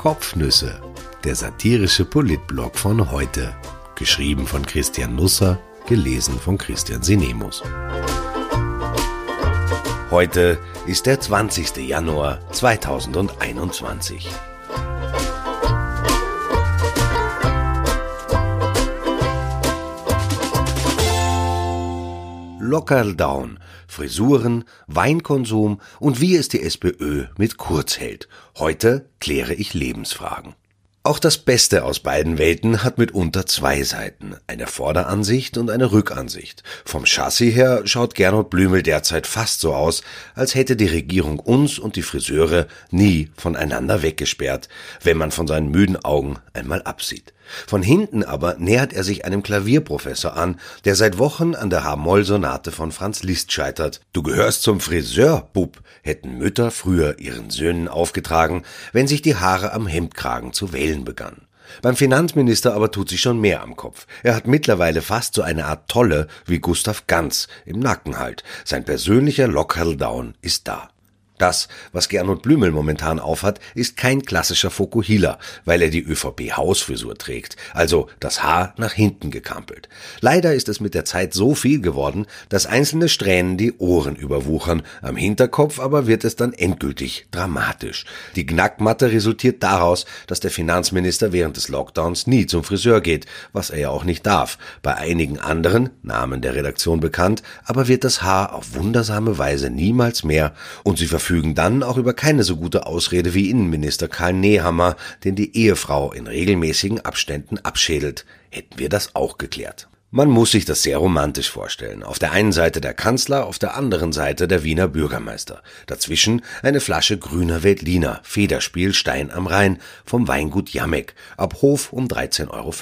Kopfnüsse, der satirische Politblog von heute. Geschrieben von Christian Nusser, gelesen von Christian Sinemus. Heute ist der 20. Januar 2021. Locker down. Frisuren, Weinkonsum und wie es die SPÖ mit Kurz hält. Heute kläre ich Lebensfragen. Auch das Beste aus beiden Welten hat mitunter zwei Seiten, eine Vorderansicht und eine Rückansicht. Vom Chassis her schaut Gernot Blümel derzeit fast so aus, als hätte die Regierung uns und die Friseure nie voneinander weggesperrt, wenn man von seinen müden Augen einmal absieht. Von hinten aber nähert er sich einem Klavierprofessor an, der seit Wochen an der H-Moll-Sonate von Franz Liszt scheitert. Du gehörst zum Friseur, Bub, hätten Mütter früher ihren Söhnen aufgetragen, wenn sich die Haare am Hemdkragen zu wählen begannen. Beim Finanzminister aber tut sich schon mehr am Kopf. Er hat mittlerweile fast so eine Art Tolle wie Gustav Ganz im Nacken halt. Sein persönlicher Lockerl-Down ist da. Das, was Gernot Blümel momentan aufhat, ist kein klassischer Fokuhila, weil er die ÖVP-Hausfrisur trägt, also das Haar nach hinten gekampelt. Leider ist es mit der Zeit so viel geworden, dass einzelne Strähnen die Ohren überwuchern, am Hinterkopf aber wird es dann endgültig dramatisch. Die Knackmatte resultiert daraus, dass der Finanzminister während des Lockdowns nie zum Friseur geht, was er ja auch nicht darf. Bei einigen anderen, Namen der Redaktion bekannt, aber wird das Haar auf wundersame Weise niemals mehr und sie verfügen verfügen dann auch über keine so gute Ausrede wie Innenminister Karl Nehammer, den die Ehefrau in regelmäßigen Abständen abschädelt. Hätten wir das auch geklärt. Man muss sich das sehr romantisch vorstellen. Auf der einen Seite der Kanzler, auf der anderen Seite der Wiener Bürgermeister. Dazwischen eine Flasche grüner Veltliner, Federspiel Stein am Rhein, vom Weingut Jamek, ab Hof um 13,50 Euro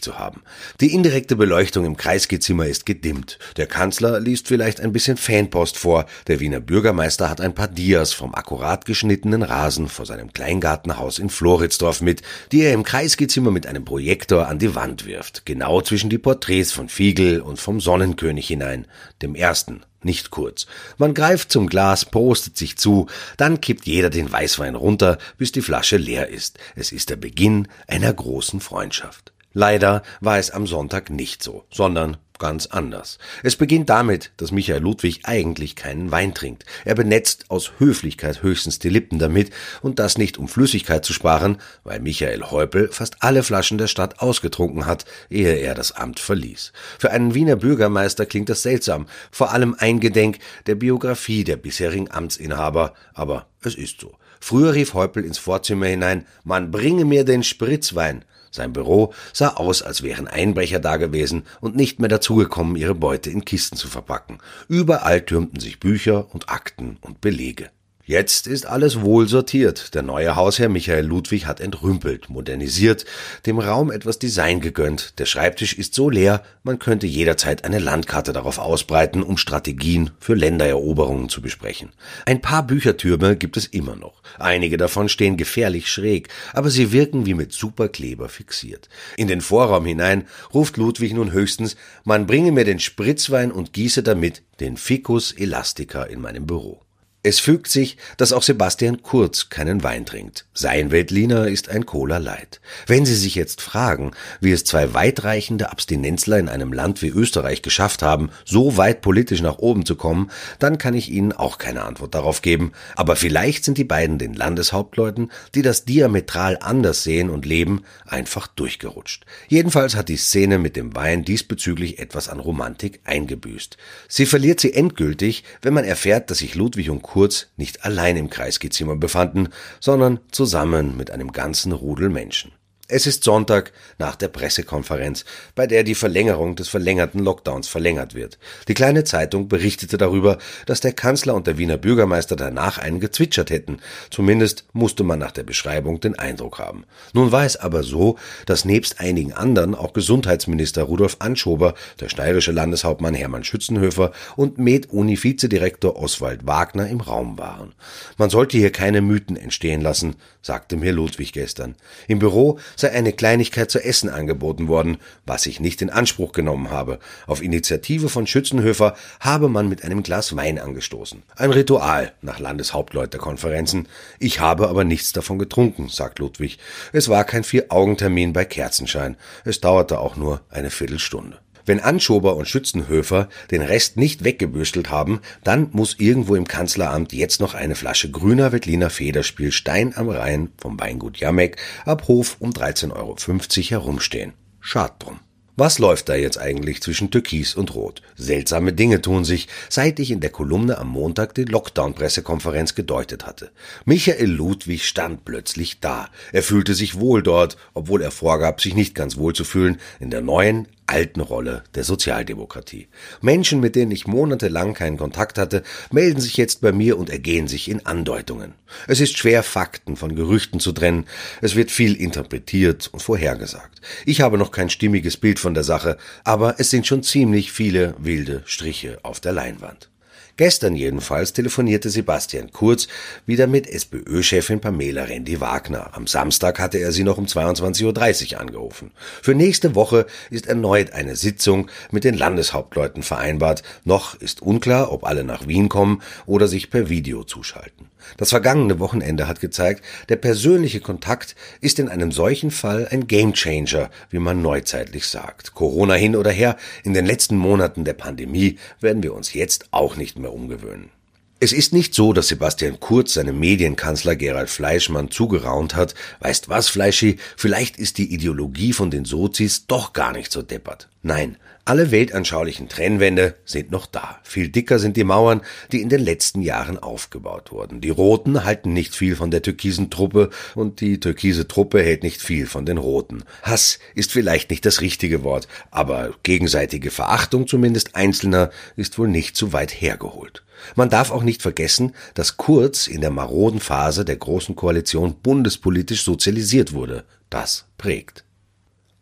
zu haben. Die indirekte Beleuchtung im Kreisgezimmer ist gedimmt. Der Kanzler liest vielleicht ein bisschen Fanpost vor. Der Wiener Bürgermeister hat ein paar Dias vom akkurat geschnittenen Rasen vor seinem Kleingartenhaus in Floridsdorf mit, die er im Kreisgezimmer mit einem Projektor an die Wand wirft. Genau zwischen die Porträts von Fiegel und vom Sonnenkönig hinein, dem ersten, nicht kurz. Man greift zum Glas, prostet sich zu, dann kippt jeder den Weißwein runter, bis die Flasche leer ist. Es ist der Beginn einer großen Freundschaft. Leider war es am Sonntag nicht so, sondern ganz anders. Es beginnt damit, dass Michael Ludwig eigentlich keinen Wein trinkt. Er benetzt aus Höflichkeit höchstens die Lippen damit und das nicht um Flüssigkeit zu sparen, weil Michael Häupl fast alle Flaschen der Stadt ausgetrunken hat, ehe er das Amt verließ. Für einen Wiener Bürgermeister klingt das seltsam, vor allem eingedenk der Biografie der bisherigen Amtsinhaber, aber es ist so. Früher rief Häupl ins Vorzimmer hinein, man bringe mir den Spritzwein. Sein Büro sah aus, als wären Einbrecher dagewesen und nicht mehr dazugekommen, ihre Beute in Kisten zu verpacken. Überall türmten sich Bücher und Akten und Belege. Jetzt ist alles wohl sortiert. Der neue Hausherr Michael Ludwig hat entrümpelt, modernisiert, dem Raum etwas Design gegönnt. Der Schreibtisch ist so leer, man könnte jederzeit eine Landkarte darauf ausbreiten, um Strategien für Ländereroberungen zu besprechen. Ein paar Büchertürme gibt es immer noch. Einige davon stehen gefährlich schräg, aber sie wirken wie mit Superkleber fixiert. In den Vorraum hinein ruft Ludwig nun höchstens, man bringe mir den Spritzwein und gieße damit den Ficus Elastica in meinem Büro. Es fügt sich, dass auch Sebastian Kurz keinen Wein trinkt. Sein Veltliner ist ein Cola Light. Wenn Sie sich jetzt fragen, wie es zwei weitreichende Abstinenzler in einem Land wie Österreich geschafft haben, so weit politisch nach oben zu kommen, dann kann ich Ihnen auch keine Antwort darauf geben. Aber vielleicht sind die beiden den Landeshauptleuten, die das diametral anders sehen und leben, einfach durchgerutscht. Jedenfalls hat die Szene mit dem Wein diesbezüglich etwas an Romantik eingebüßt. Sie verliert sie endgültig, wenn man erfährt, dass sich Ludwig und Kurz nicht allein im Kreisgezimmer befanden, sondern zusammen mit einem ganzen Rudel Menschen. Es ist Sonntag nach der Pressekonferenz, bei der die Verlängerung des verlängerten Lockdowns verlängert wird. Die kleine Zeitung berichtete darüber, dass der Kanzler und der Wiener Bürgermeister danach einen gezwitschert hätten. Zumindest musste man nach der Beschreibung den Eindruck haben. Nun war es aber so, dass nebst einigen anderen auch Gesundheitsminister Rudolf Anschober, der steirische Landeshauptmann Hermann Schützenhöfer und Med-Uni-Vizedirektor Oswald Wagner im Raum waren. Man sollte hier keine Mythen entstehen lassen, sagte mir Ludwig gestern. Im Büro sei eine Kleinigkeit zu essen angeboten worden, was ich nicht in Anspruch genommen habe. Auf Initiative von Schützenhöfer habe man mit einem Glas Wein angestoßen. Ein Ritual nach Landeshauptleuterkonferenzen. Ich habe aber nichts davon getrunken, sagt Ludwig. Es war kein Vier-Augen-Termin bei Kerzenschein. Es dauerte auch nur eine Viertelstunde. Wenn Anschober und Schützenhöfer den Rest nicht weggebüstelt haben, dann muss irgendwo im Kanzleramt jetzt noch eine Flasche grüner Wettliner Federspiel Stein am Rhein vom Weingut Jamek ab Hof um 13,50 Euro herumstehen. Schad drum. Was läuft da jetzt eigentlich zwischen Türkis und Rot? Seltsame Dinge tun sich, seit ich in der Kolumne am Montag die Lockdown-Pressekonferenz gedeutet hatte. Michael Ludwig stand plötzlich da. Er fühlte sich wohl dort, obwohl er vorgab, sich nicht ganz wohl zu fühlen, in der neuen, alten Rolle der Sozialdemokratie. Menschen, mit denen ich monatelang keinen Kontakt hatte, melden sich jetzt bei mir und ergehen sich in Andeutungen. Es ist schwer, Fakten von Gerüchten zu trennen. Es wird viel interpretiert und vorhergesagt. Ich habe noch kein stimmiges Bild von der Sache, aber es sind schon ziemlich viele wilde Striche auf der Leinwand. Gestern jedenfalls telefonierte Sebastian Kurz wieder mit SPÖ-Chefin Pamela Rendi-Wagner. Am Samstag hatte er sie noch um 22.30 Uhr angerufen. Für nächste Woche ist erneut eine Sitzung mit den Landeshauptleuten vereinbart. Noch ist unklar, ob alle nach Wien kommen oder sich per Video zuschalten. Das vergangene Wochenende hat gezeigt, der persönliche Kontakt ist in einem solchen Fall ein Gamechanger, wie man neuzeitlich sagt. Corona hin oder her, in den letzten Monaten der Pandemie werden wir uns jetzt auch nicht mehr mehr umgewöhnen. Es ist nicht so, dass Sebastian Kurz seinem Medienkanzler Gerald Fleischmann zugeraunt hat, weißt was, Fleischi, vielleicht ist die Ideologie von den Sozis doch gar nicht so deppert. Nein, alle weltanschaulichen Trennwände sind noch da. Viel dicker sind die Mauern, die in den letzten Jahren aufgebaut wurden. Die Roten halten nicht viel von der türkisen Truppe und die türkise Truppe hält nicht viel von den Roten. Hass ist vielleicht nicht das richtige Wort, aber gegenseitige Verachtung zumindest Einzelner ist wohl nicht zu weit hergeholt. Man darf auch nicht vergessen, dass Kurz in der maroden Phase der Großen Koalition bundespolitisch sozialisiert wurde. Das prägt.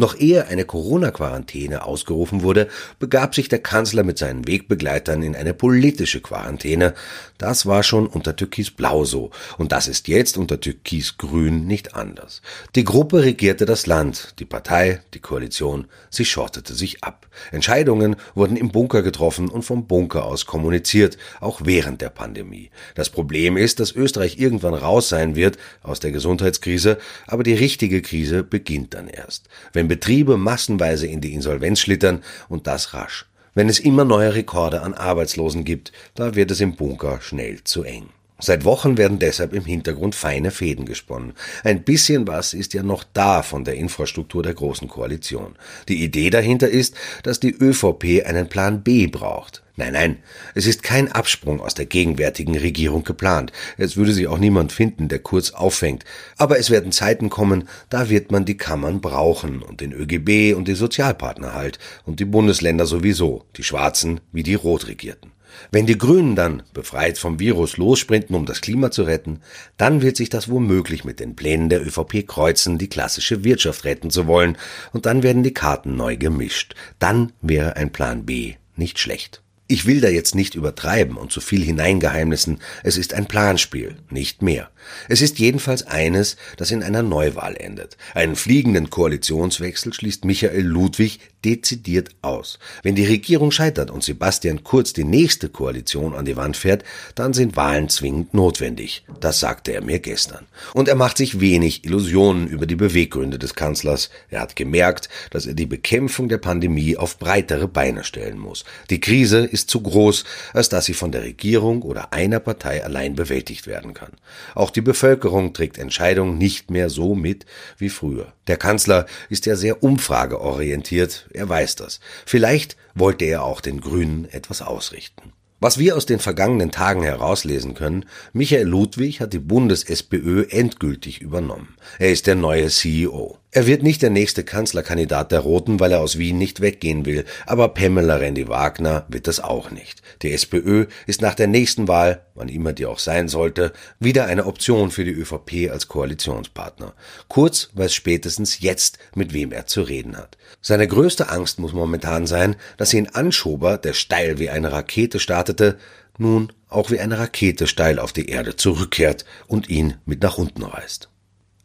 Noch ehe eine Corona-Quarantäne ausgerufen wurde, begab sich der Kanzler mit seinen Wegbegleitern in eine politische Quarantäne. Das war schon unter Türkis Blau so, und das ist jetzt unter Türkis Grün nicht anders. Die Gruppe regierte das Land, die Partei, die Koalition, sie schottete sich ab. Entscheidungen wurden im Bunker getroffen und vom Bunker aus kommuniziert, auch während der Pandemie. Das Problem ist, dass Österreich irgendwann raus sein wird aus der Gesundheitskrise, aber die richtige Krise beginnt dann erst. Wenn Betriebe massenweise in die Insolvenz schlittern und das rasch. Wenn es immer neue Rekorde an Arbeitslosen gibt, da wird es im Bunker schnell zu eng. Seit Wochen werden deshalb im Hintergrund feine Fäden gesponnen. Ein bisschen was ist ja noch da von der Infrastruktur der Großen Koalition. Die Idee dahinter ist, dass die ÖVP einen Plan B braucht. Nein, nein, es ist kein Absprung aus der gegenwärtigen Regierung geplant. Es würde sich auch niemand finden, der kurz auffängt. Aber es werden Zeiten kommen, da wird man die Kammern brauchen und den ÖGB und die Sozialpartner halt und die Bundesländer sowieso, die Schwarzen wie die Rotregierten. Wenn die Grünen dann, befreit vom Virus, lossprinten, um das Klima zu retten, dann wird sich das womöglich mit den Plänen der ÖVP kreuzen, die klassische Wirtschaft retten zu wollen, und dann werden die Karten neu gemischt. Dann wäre ein Plan B nicht schlecht. Ich will da jetzt nicht übertreiben und zu viel hineingeheimnissen, es ist ein Planspiel, nicht mehr. Es ist jedenfalls eines, das in einer Neuwahl endet. Einen fliegenden Koalitionswechsel schließt Michael Ludwig dezidiert aus. Wenn die Regierung scheitert und Sebastian Kurz die nächste Koalition an die Wand fährt, dann sind Wahlen zwingend notwendig. Das sagte er mir gestern. Und er macht sich wenig Illusionen über die Beweggründe des Kanzlers. Er hat gemerkt, dass er die Bekämpfung der Pandemie auf breitere Beine stellen muss. Die Krise ist zu groß, als dass sie von der Regierung oder einer Partei allein bewältigt werden kann. Auch auch die Bevölkerung trägt Entscheidungen nicht mehr so mit wie früher. Der Kanzler ist ja sehr umfrageorientiert, er weiß das. Vielleicht wollte er auch den Grünen etwas ausrichten. Was wir aus den vergangenen Tagen herauslesen können, Michael Ludwig hat die Bundes-SPÖ endgültig übernommen. Er ist der neue CEO. Er wird nicht der nächste Kanzlerkandidat der Roten, weil er aus Wien nicht weggehen will, aber Pamela Rendi-Wagner wird das auch nicht. Die SPÖ ist nach der nächsten Wahl, wann immer die auch sein sollte, wieder eine Option für die ÖVP als Koalitionspartner. Kurz weiß spätestens jetzt, mit wem er zu reden hat. Seine größte Angst muss momentan sein, dass ihn Anschober, der steil wie eine Rakete startete, nun auch wie eine Rakete steil auf die Erde zurückkehrt und ihn mit nach unten reißt.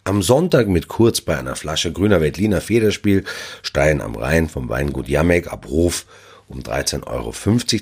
Am Sonntag mit Kurz bei einer Flasche grüner Veltliner Federspiel, Stein am Rhein vom Weingut Jamek ab Hof um 13,50 Euro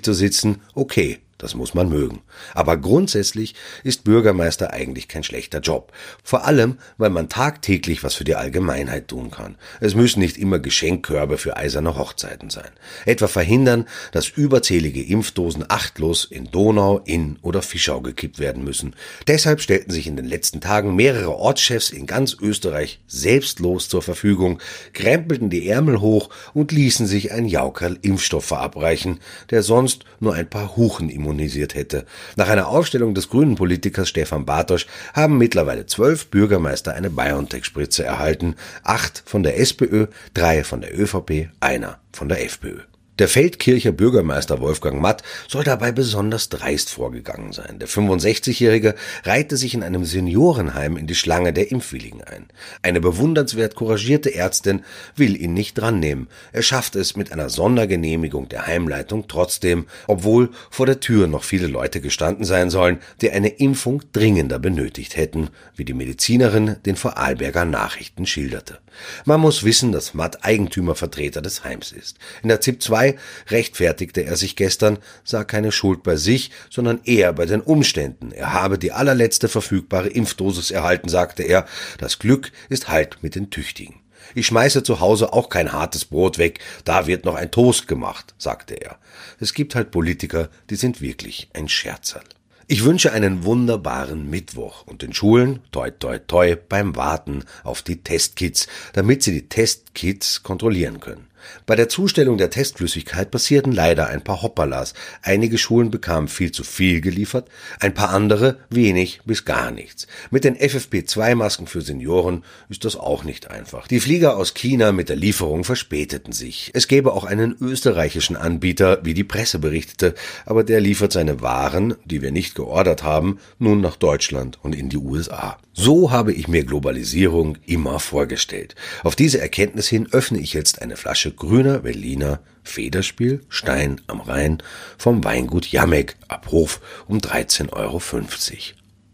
zu sitzen, okay, das muss man mögen. Aber grundsätzlich ist Bürgermeister eigentlich kein schlechter Job. Vor allem, weil man tagtäglich was für die Allgemeinheit tun kann. Es müssen nicht immer Geschenkkörbe für eiserne Hochzeiten sein. Etwa verhindern, dass überzählige Impfdosen achtlos in Donau, Inn oder Fischau gekippt werden müssen. Deshalb stellten sich in den letzten Tagen mehrere Ortschefs in ganz Österreich selbstlos zur Verfügung, krempelten die Ärmel hoch und ließen sich ein Jaukerl Impfstoff verabreichen, der sonst nur ein paar Huchen immunisiert immunisiert hätte. Nach einer Aufstellung des grünen Politikers Stefan Bartosch haben mittlerweile zwölf Bürgermeister eine BioNTech-Spritze erhalten, acht von der SPÖ, drei von der ÖVP, einer von der FPÖ. Der Feldkircher Bürgermeister Wolfgang Matt soll dabei besonders dreist vorgegangen sein. Der 65-Jährige reihte sich in einem Seniorenheim in die Schlange der Impfwilligen ein. Eine bewundernswert couragierte Ärztin will ihn nicht drannehmen. Er schafft es mit einer Sondergenehmigung der Heimleitung trotzdem, obwohl vor der Tür noch viele Leute gestanden sein sollen, die eine Impfung dringender benötigt hätten, wie die Medizinerin den Vorarlberger Nachrichten schilderte. Man muss wissen, dass Matt Eigentümervertreter des Heims ist. In der ZIP 2 Polizei rechtfertigte er sich gestern, sah keine Schuld bei sich, sondern eher bei den Umständen. Er habe die allerletzte verfügbare Impfdosis erhalten, sagte er. Das Glück ist halt mit den Tüchtigen. Ich schmeiße zu Hause auch kein hartes Brot weg, da wird noch ein Toast gemacht, sagte er. Es gibt halt Politiker, die sind wirklich ein Scherzerl. Ich wünsche einen wunderbaren Mittwoch und den Schulen toi toi toi beim Warten auf die Testkits, damit sie die Testkits kontrollieren können. Bei der Zustellung der Testflüssigkeit passierten leider ein paar Hoppalas. Einige Schulen bekamen viel zu viel geliefert, ein paar andere wenig bis gar nichts. Mit den FFP2-Masken für Senioren ist das auch nicht einfach. Die Flieger aus China mit der Lieferung verspäteten sich. Es gäbe auch einen österreichischen Anbieter, wie die Presse berichtete, aber der liefert seine Waren, die wir nicht geordert haben, nun nach Deutschland und in die USA. So habe ich mir Globalisierung immer vorgestellt. Auf diese Erkenntnis hin öffne ich jetzt eine Flasche grüner Berliner Federspiel Stein am Rhein vom Weingut Jamek ab Hof um 13,50 Euro.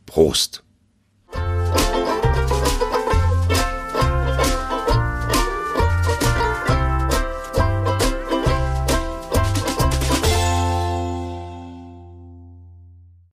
Prost!